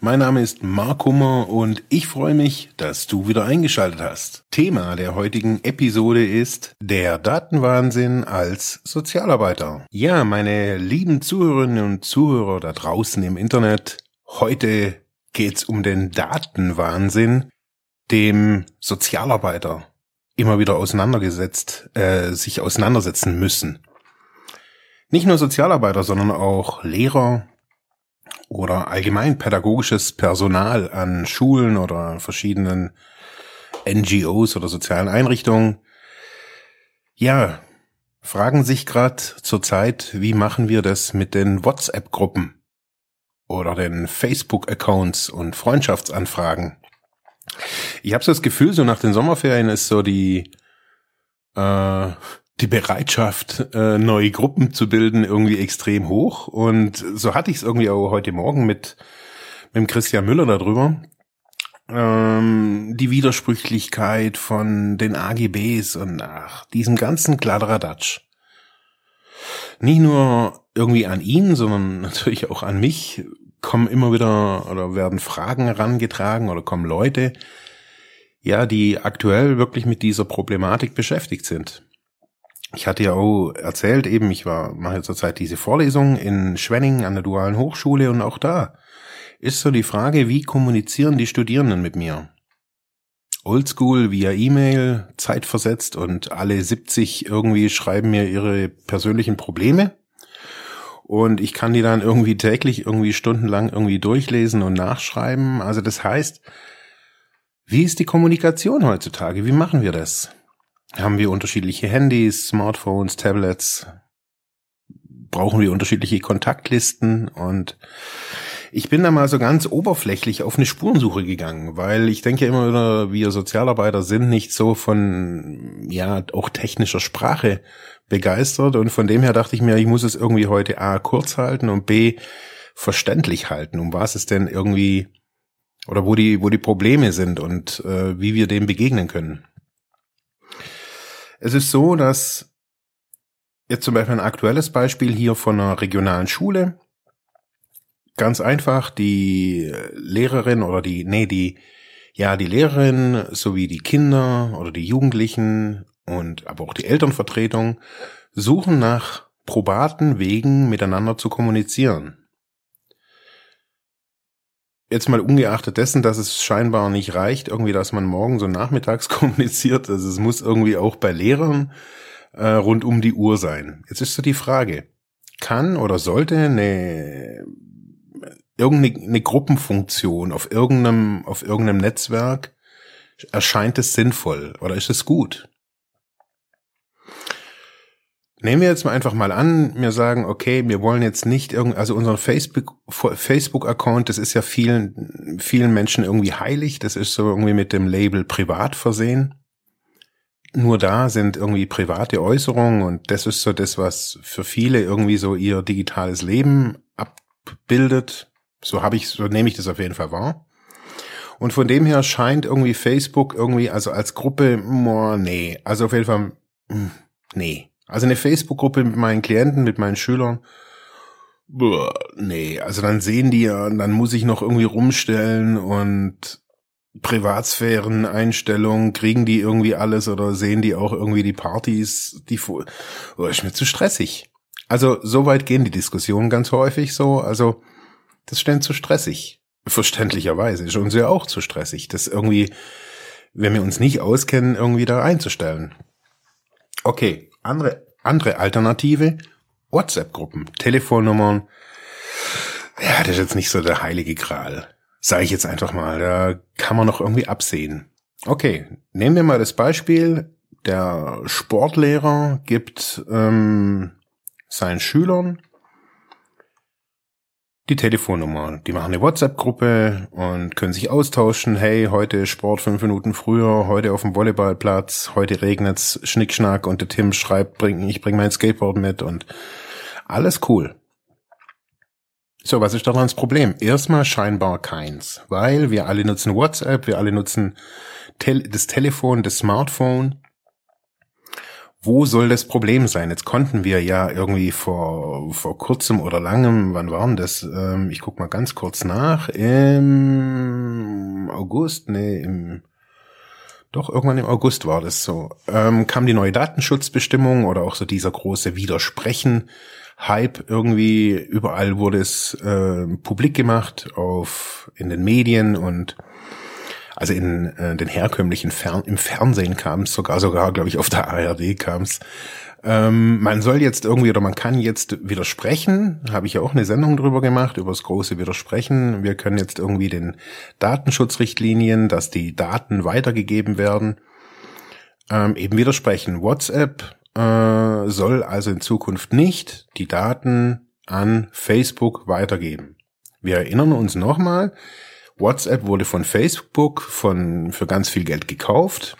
Mein Name ist Mark Hummer und ich freue mich, dass du wieder eingeschaltet hast. Thema der heutigen Episode ist der Datenwahnsinn als Sozialarbeiter. Ja, meine lieben Zuhörerinnen und Zuhörer da draußen im Internet, heute geht's um den Datenwahnsinn, dem Sozialarbeiter immer wieder auseinandergesetzt, äh, sich auseinandersetzen müssen. Nicht nur Sozialarbeiter, sondern auch Lehrer, oder allgemein pädagogisches Personal an Schulen oder verschiedenen NGOs oder sozialen Einrichtungen, ja, fragen sich gerade zurzeit, wie machen wir das mit den WhatsApp-Gruppen oder den Facebook-Accounts und Freundschaftsanfragen. Ich habe so das Gefühl, so nach den Sommerferien ist so die äh, die Bereitschaft, äh, neue Gruppen zu bilden, irgendwie extrem hoch. Und so hatte ich es irgendwie auch heute Morgen mit, mit Christian Müller darüber. Ähm, die Widersprüchlichkeit von den AGBs und ach, diesem ganzen Kladderadatsch. Nicht nur irgendwie an ihn, sondern natürlich auch an mich kommen immer wieder oder werden Fragen herangetragen oder kommen Leute, ja, die aktuell wirklich mit dieser Problematik beschäftigt sind ich hatte ja auch erzählt, eben, ich war, mache zurzeit diese Vorlesung in Schwenning an der Dualen Hochschule und auch da ist so die Frage, wie kommunizieren die Studierenden mit mir? Oldschool via E-Mail, zeitversetzt und alle 70 irgendwie schreiben mir ihre persönlichen Probleme. Und ich kann die dann irgendwie täglich, irgendwie stundenlang irgendwie durchlesen und nachschreiben. Also das heißt, wie ist die Kommunikation heutzutage? Wie machen wir das? Haben wir unterschiedliche Handys, Smartphones, Tablets, brauchen wir unterschiedliche Kontaktlisten? Und ich bin da mal so ganz oberflächlich auf eine Spurensuche gegangen, weil ich denke immer wieder, wir Sozialarbeiter sind nicht so von, ja, auch technischer Sprache begeistert. Und von dem her dachte ich mir, ich muss es irgendwie heute A kurz halten und B verständlich halten, um was es denn irgendwie oder wo die, wo die Probleme sind und äh, wie wir dem begegnen können. Es ist so, dass jetzt zum Beispiel ein aktuelles Beispiel hier von einer regionalen Schule. Ganz einfach, die Lehrerin oder die, nee, die, ja, die Lehrerin sowie die Kinder oder die Jugendlichen und aber auch die Elternvertretung suchen nach probaten Wegen miteinander zu kommunizieren. Jetzt mal ungeachtet dessen, dass es scheinbar nicht reicht, irgendwie, dass man morgens und nachmittags kommuniziert. Also es muss irgendwie auch bei Lehrern äh, rund um die Uhr sein. Jetzt ist so die Frage, kann oder sollte eine irgendeine eine Gruppenfunktion auf irgendeinem, auf irgendeinem Netzwerk, erscheint es sinnvoll oder ist es gut? Nehmen wir jetzt mal einfach mal an, wir sagen, okay, wir wollen jetzt nicht irgend, also unseren Facebook, Facebook-Account, das ist ja vielen, vielen Menschen irgendwie heilig, das ist so irgendwie mit dem Label privat versehen. Nur da sind irgendwie private Äußerungen und das ist so das, was für viele irgendwie so ihr digitales Leben abbildet. So habe ich, so nehme ich das auf jeden Fall wahr. Und von dem her scheint irgendwie Facebook irgendwie, also als Gruppe, oh, nee, also auf jeden Fall, hm, nee. Also eine Facebook-Gruppe mit meinen Klienten, mit meinen Schülern. Boah, nee, also dann sehen die ja, dann muss ich noch irgendwie rumstellen und Privatsphären-Einstellungen, kriegen die irgendwie alles oder sehen die auch irgendwie die Partys, die oh, ist mir zu stressig. Also so weit gehen die Diskussionen ganz häufig so, also das ist zu stressig. Verständlicherweise ist uns ja auch zu stressig, das irgendwie, wenn wir uns nicht auskennen, irgendwie da einzustellen. Okay, andere, andere Alternative, WhatsApp-Gruppen, Telefonnummern. Ja, das ist jetzt nicht so der heilige Gral. Sage ich jetzt einfach mal. Da kann man noch irgendwie absehen. Okay, nehmen wir mal das Beispiel. Der Sportlehrer gibt ähm, seinen Schülern die Telefonnummer. Die machen eine WhatsApp-Gruppe und können sich austauschen. Hey, heute Sport fünf Minuten früher, heute auf dem Volleyballplatz, heute regnet's, Schnickschnack und der Tim schreibt, bring, ich bring mein Skateboard mit und alles cool. So, was ist daran das Problem? Erstmal scheinbar keins, weil wir alle nutzen WhatsApp, wir alle nutzen Tel das Telefon, das Smartphone wo soll das Problem sein? Jetzt konnten wir ja irgendwie vor, vor kurzem oder langem, wann waren das? Ähm, ich guck mal ganz kurz nach. Im August, nee, im doch, irgendwann im August war das so. Ähm, kam die neue Datenschutzbestimmung oder auch so dieser große Widersprechen. Hype irgendwie überall wurde es äh, publik gemacht auf in den Medien und also in äh, den herkömmlichen Fern im Fernsehen kam es sogar, sogar, glaube ich, auf der ARD kam es. Ähm, man soll jetzt irgendwie oder man kann jetzt widersprechen, habe ich ja auch eine Sendung drüber gemacht, über das große Widersprechen. Wir können jetzt irgendwie den Datenschutzrichtlinien, dass die Daten weitergegeben werden, ähm, eben widersprechen. WhatsApp äh, soll also in Zukunft nicht die Daten an Facebook weitergeben. Wir erinnern uns nochmal, WhatsApp wurde von Facebook von, für ganz viel Geld gekauft.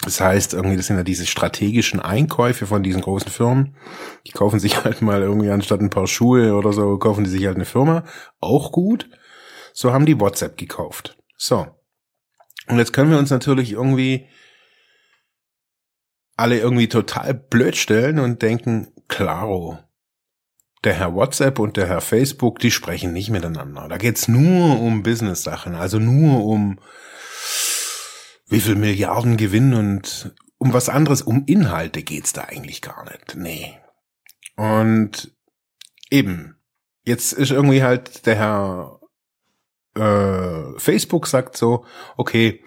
Das heißt, irgendwie, das sind ja diese strategischen Einkäufe von diesen großen Firmen. Die kaufen sich halt mal irgendwie anstatt ein paar Schuhe oder so, kaufen die sich halt eine Firma. Auch gut. So haben die WhatsApp gekauft. So. Und jetzt können wir uns natürlich irgendwie alle irgendwie total blöd stellen und denken, klaro, der Herr WhatsApp und der Herr Facebook, die sprechen nicht miteinander. Da geht's nur um Business-Sachen, also nur um wie viel Milliarden Gewinn und um was anderes, um Inhalte geht's da eigentlich gar nicht. Nee. Und eben, jetzt ist irgendwie halt der Herr äh, Facebook sagt so, okay,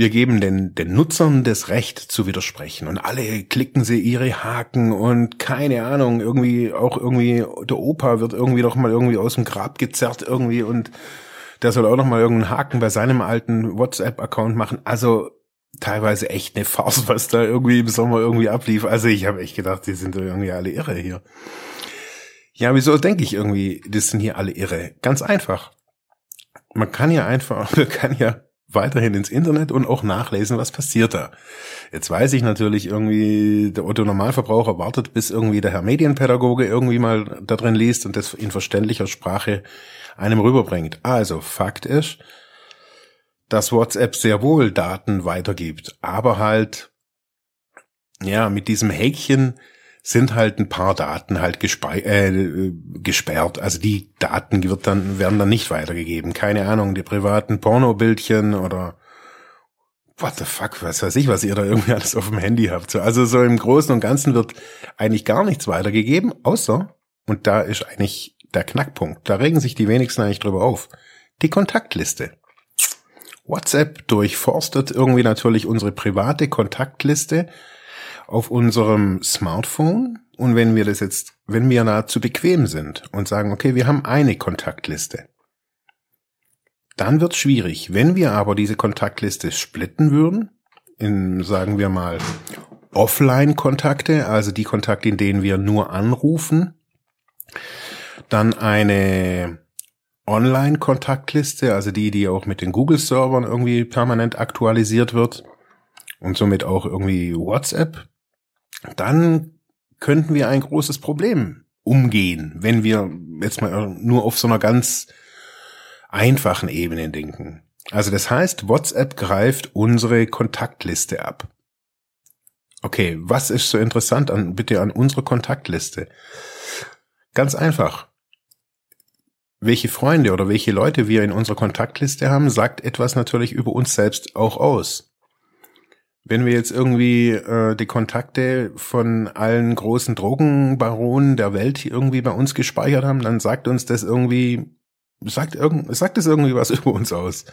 wir geben den, den Nutzern das Recht zu widersprechen und alle klicken sie ihre Haken und keine Ahnung, irgendwie auch irgendwie der Opa wird irgendwie doch mal irgendwie aus dem Grab gezerrt irgendwie und der soll auch noch mal irgendeinen Haken bei seinem alten WhatsApp-Account machen. Also teilweise echt eine Farce, was da irgendwie im Sommer irgendwie ablief. Also ich habe echt gedacht, die sind irgendwie alle irre hier. Ja, wieso denke ich irgendwie, das sind hier alle irre? Ganz einfach. Man kann ja einfach, man kann ja weiterhin ins Internet und auch nachlesen, was passiert da. Jetzt weiß ich natürlich irgendwie, der Otto Normalverbraucher wartet, bis irgendwie der Herr Medienpädagoge irgendwie mal da drin liest und das in verständlicher Sprache einem rüberbringt. Also Fakt ist, dass WhatsApp sehr wohl Daten weitergibt, aber halt, ja, mit diesem Häkchen, sind halt ein paar Daten halt äh, gesperrt. Also die Daten wird dann, werden dann nicht weitergegeben. Keine Ahnung, die privaten Pornobildchen oder what the fuck, was weiß ich, was ihr da irgendwie alles auf dem Handy habt. Also so im Großen und Ganzen wird eigentlich gar nichts weitergegeben, außer, und da ist eigentlich der Knackpunkt, da regen sich die wenigsten eigentlich drüber auf, die Kontaktliste. WhatsApp durchforstet irgendwie natürlich unsere private Kontaktliste auf unserem Smartphone und wenn wir das jetzt, wenn wir nahezu bequem sind und sagen, okay, wir haben eine Kontaktliste, dann wird schwierig. Wenn wir aber diese Kontaktliste splitten würden, in, sagen wir mal, Offline-Kontakte, also die Kontakte, in denen wir nur anrufen, dann eine Online-Kontaktliste, also die, die auch mit den Google-Servern irgendwie permanent aktualisiert wird und somit auch irgendwie WhatsApp dann könnten wir ein großes Problem umgehen, wenn wir jetzt mal nur auf so einer ganz einfachen Ebene denken. Also das heißt, WhatsApp greift unsere Kontaktliste ab. Okay, was ist so interessant an, bitte an unserer Kontaktliste? Ganz einfach. Welche Freunde oder welche Leute wir in unserer Kontaktliste haben, sagt etwas natürlich über uns selbst auch aus. Wenn wir jetzt irgendwie äh, die Kontakte von allen großen Drogenbaronen der Welt irgendwie bei uns gespeichert haben, dann sagt uns das irgendwie, sagt, irgend, sagt das irgendwie was über uns aus.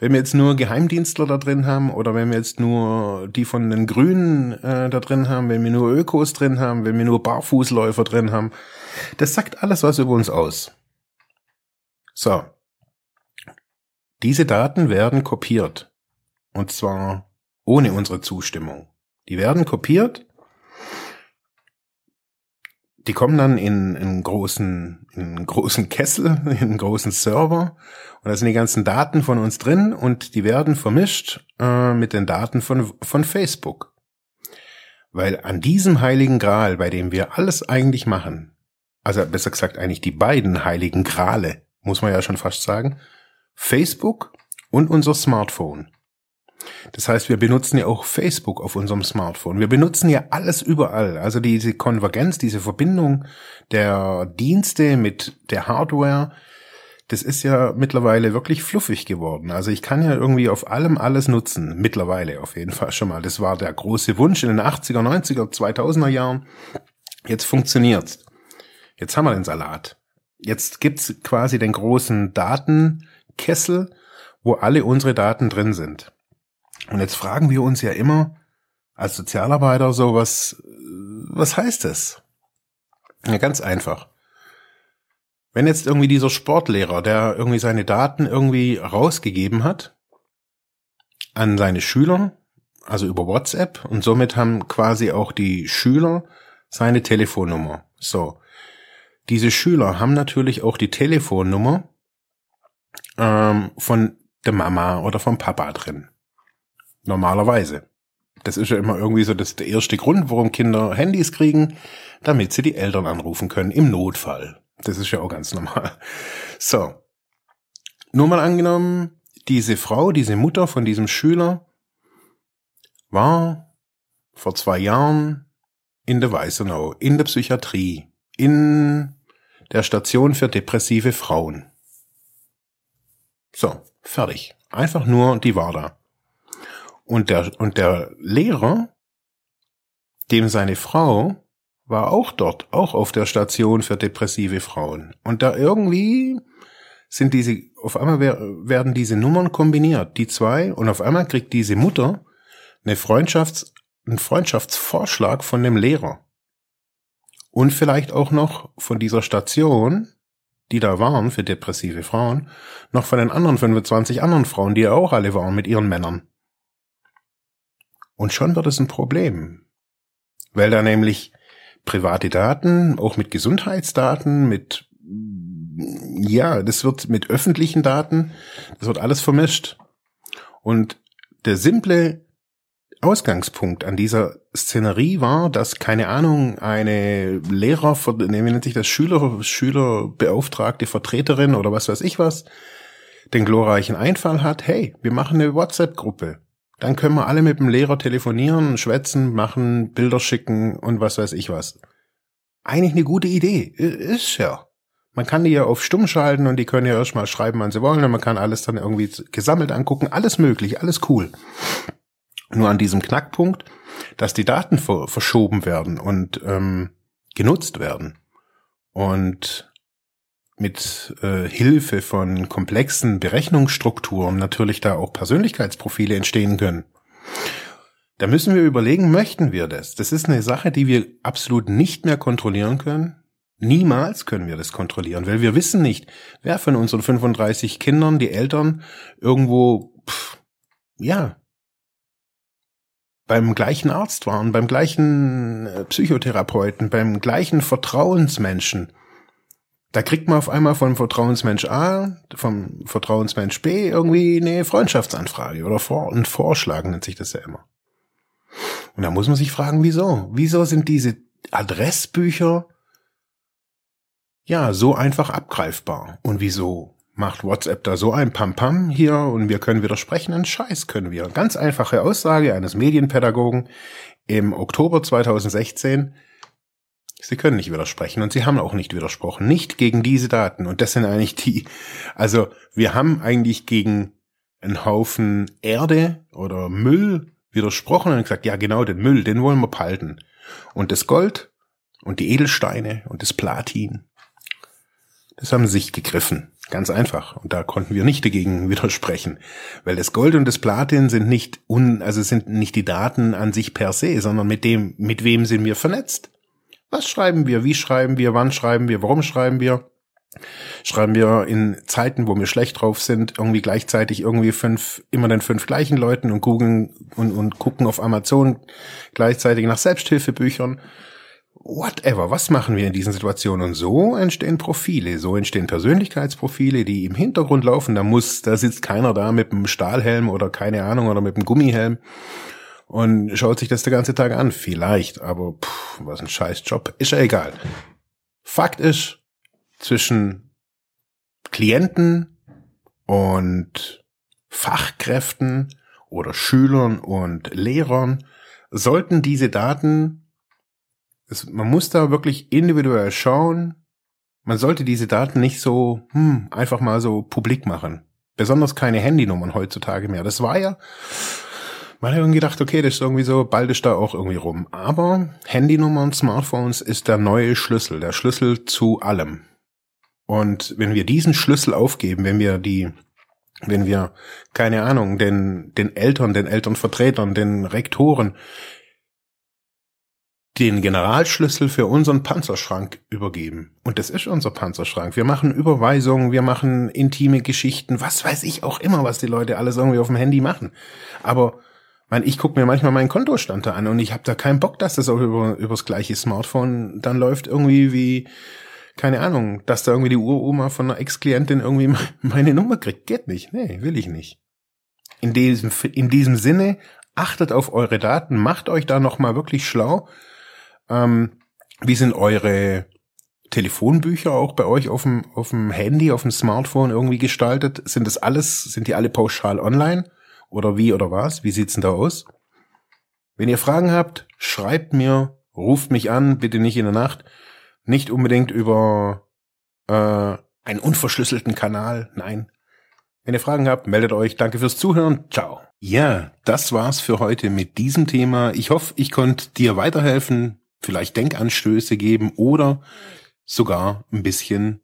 Wenn wir jetzt nur Geheimdienstler da drin haben oder wenn wir jetzt nur die von den Grünen äh, da drin haben, wenn wir nur Ökos drin haben, wenn wir nur Barfußläufer drin haben, das sagt alles was über uns aus. So. Diese Daten werden kopiert. Und zwar ohne unsere Zustimmung. Die werden kopiert, die kommen dann in, in einen großen, in einen großen Kessel, in einen großen Server und da sind die ganzen Daten von uns drin und die werden vermischt äh, mit den Daten von, von Facebook. Weil an diesem heiligen Gral, bei dem wir alles eigentlich machen, also besser gesagt eigentlich die beiden heiligen Grale, muss man ja schon fast sagen, Facebook und unser Smartphone. Das heißt, wir benutzen ja auch Facebook auf unserem Smartphone. Wir benutzen ja alles überall. Also diese Konvergenz, diese Verbindung der Dienste mit der Hardware, das ist ja mittlerweile wirklich fluffig geworden. Also ich kann ja irgendwie auf allem alles nutzen. Mittlerweile auf jeden Fall schon mal. Das war der große Wunsch in den 80er, 90er, 2000er Jahren. Jetzt funktioniert's. Jetzt haben wir den Salat. Jetzt gibt's quasi den großen Datenkessel, wo alle unsere Daten drin sind. Und jetzt fragen wir uns ja immer als Sozialarbeiter so, was, was heißt das? Ja, ganz einfach. Wenn jetzt irgendwie dieser Sportlehrer, der irgendwie seine Daten irgendwie rausgegeben hat an seine Schüler, also über WhatsApp, und somit haben quasi auch die Schüler seine Telefonnummer. So. Diese Schüler haben natürlich auch die Telefonnummer ähm, von der Mama oder vom Papa drin. Normalerweise. Das ist ja immer irgendwie so das der erste Grund, warum Kinder Handys kriegen, damit sie die Eltern anrufen können im Notfall. Das ist ja auch ganz normal. So. Nur mal angenommen, diese Frau, diese Mutter von diesem Schüler war vor zwei Jahren in der Weißenau, in der Psychiatrie, in der Station für depressive Frauen. So, fertig. Einfach nur, die war da. Und der, und der Lehrer, dem seine Frau war auch dort, auch auf der Station für depressive Frauen. Und da irgendwie sind diese, auf einmal werden diese Nummern kombiniert, die zwei, und auf einmal kriegt diese Mutter eine Freundschafts-, einen Freundschaftsvorschlag von dem Lehrer. Und vielleicht auch noch von dieser Station, die da waren für depressive Frauen, noch von den anderen 25 anderen Frauen, die ja auch alle waren mit ihren Männern. Und schon wird es ein Problem. Weil da nämlich private Daten, auch mit Gesundheitsdaten, mit, ja, das wird mit öffentlichen Daten, das wird alles vermischt. Und der simple Ausgangspunkt an dieser Szenerie war, dass, keine Ahnung, eine Lehrer, wie nennt sich das, Schüler, Schülerbeauftragte Vertreterin oder was weiß ich was, den glorreichen Einfall hat, hey, wir machen eine WhatsApp-Gruppe. Dann können wir alle mit dem Lehrer telefonieren, schwätzen, machen, Bilder schicken und was weiß ich was. Eigentlich eine gute Idee. Ist ja. Man kann die ja auf stumm schalten und die können ja erstmal schreiben, wann sie wollen und man kann alles dann irgendwie gesammelt angucken. Alles möglich, alles cool. Nur an diesem Knackpunkt, dass die Daten verschoben werden und ähm, genutzt werden. Und mit äh, Hilfe von komplexen Berechnungsstrukturen natürlich da auch Persönlichkeitsprofile entstehen können. Da müssen wir überlegen, möchten wir das? Das ist eine Sache, die wir absolut nicht mehr kontrollieren können. Niemals können wir das kontrollieren, weil wir wissen nicht, wer von unseren 35 Kindern, die Eltern, irgendwo, pff, ja, beim gleichen Arzt waren, beim gleichen äh, Psychotherapeuten, beim gleichen Vertrauensmenschen da kriegt man auf einmal von Vertrauensmensch A, vom Vertrauensmensch B irgendwie eine Freundschaftsanfrage oder vor ein Vorschlag nennt sich das ja immer. Und da muss man sich fragen, wieso? Wieso sind diese Adressbücher ja so einfach abgreifbar? Und wieso macht WhatsApp da so ein Pam-Pam hier und wir können widersprechen? Ein Scheiß können wir. Ganz einfache Aussage eines Medienpädagogen im Oktober 2016 Sie können nicht widersprechen und Sie haben auch nicht widersprochen. Nicht gegen diese Daten. Und das sind eigentlich die, also wir haben eigentlich gegen einen Haufen Erde oder Müll widersprochen und gesagt, ja genau, den Müll, den wollen wir behalten. Und das Gold und die Edelsteine und das Platin, das haben sich gegriffen. Ganz einfach. Und da konnten wir nicht dagegen widersprechen. Weil das Gold und das Platin sind nicht un, also sind nicht die Daten an sich per se, sondern mit dem, mit wem sind wir vernetzt. Was schreiben wir? Wie schreiben wir? Wann schreiben wir? Warum schreiben wir? Schreiben wir in Zeiten, wo wir schlecht drauf sind, irgendwie gleichzeitig irgendwie fünf, immer den fünf gleichen Leuten und googeln und, und gucken auf Amazon gleichzeitig nach Selbsthilfebüchern. whatever, was machen wir in diesen Situationen? Und so entstehen Profile, so entstehen Persönlichkeitsprofile, die im Hintergrund laufen. Da muss, da sitzt keiner da mit einem Stahlhelm oder keine Ahnung oder mit einem Gummihelm und schaut sich das den ganzen Tag an. Vielleicht, aber pff, was ein scheiß Job. Ist ja egal. Fakt ist, zwischen Klienten und Fachkräften oder Schülern und Lehrern sollten diese Daten, es, man muss da wirklich individuell schauen, man sollte diese Daten nicht so hm, einfach mal so publik machen. Besonders keine Handynummern heutzutage mehr. Das war ja, man hat irgendwie gedacht, okay, das ist irgendwie so, bald ist da auch irgendwie rum. Aber Handynummern, Smartphones ist der neue Schlüssel, der Schlüssel zu allem. Und wenn wir diesen Schlüssel aufgeben, wenn wir die wenn wir, keine Ahnung, den, den Eltern, den Elternvertretern, den Rektoren den Generalschlüssel für unseren Panzerschrank übergeben. Und das ist unser Panzerschrank. Wir machen Überweisungen, wir machen intime Geschichten, was weiß ich auch immer, was die Leute alles irgendwie auf dem Handy machen. Aber man, ich gucke mir manchmal meinen Kontostand da an und ich habe da keinen Bock, dass das auch über, übers gleiche Smartphone dann läuft, irgendwie wie keine Ahnung, dass da irgendwie die Uroma von einer Ex-Klientin irgendwie meine Nummer kriegt. Geht nicht. Nee, will ich nicht. In diesem, in diesem Sinne, achtet auf eure Daten, macht euch da nochmal wirklich schlau. Ähm, wie sind eure Telefonbücher auch bei euch auf dem, auf dem Handy, auf dem Smartphone irgendwie gestaltet? Sind das alles, sind die alle pauschal online? Oder wie oder was? Wie sieht's denn da aus? Wenn ihr Fragen habt, schreibt mir, ruft mich an, bitte nicht in der Nacht. Nicht unbedingt über äh, einen unverschlüsselten Kanal, nein. Wenn ihr Fragen habt, meldet euch. Danke fürs Zuhören. Ciao. Ja, das war's für heute mit diesem Thema. Ich hoffe, ich konnte dir weiterhelfen, vielleicht Denkanstöße geben oder sogar ein bisschen